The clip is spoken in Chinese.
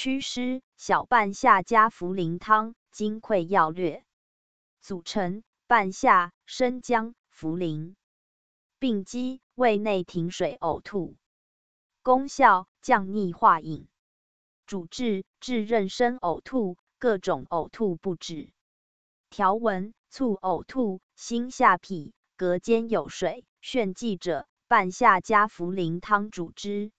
祛湿小半夏加茯苓汤，金匮要略。组成：半夏、生姜、茯苓。病机：胃内停水呕吐。功效：降逆化饮。主治：治妊娠呕吐，各种呕吐不止。条文：促呕吐，心下痞，膈间有水，炫悸者，半夏加茯苓汤主之。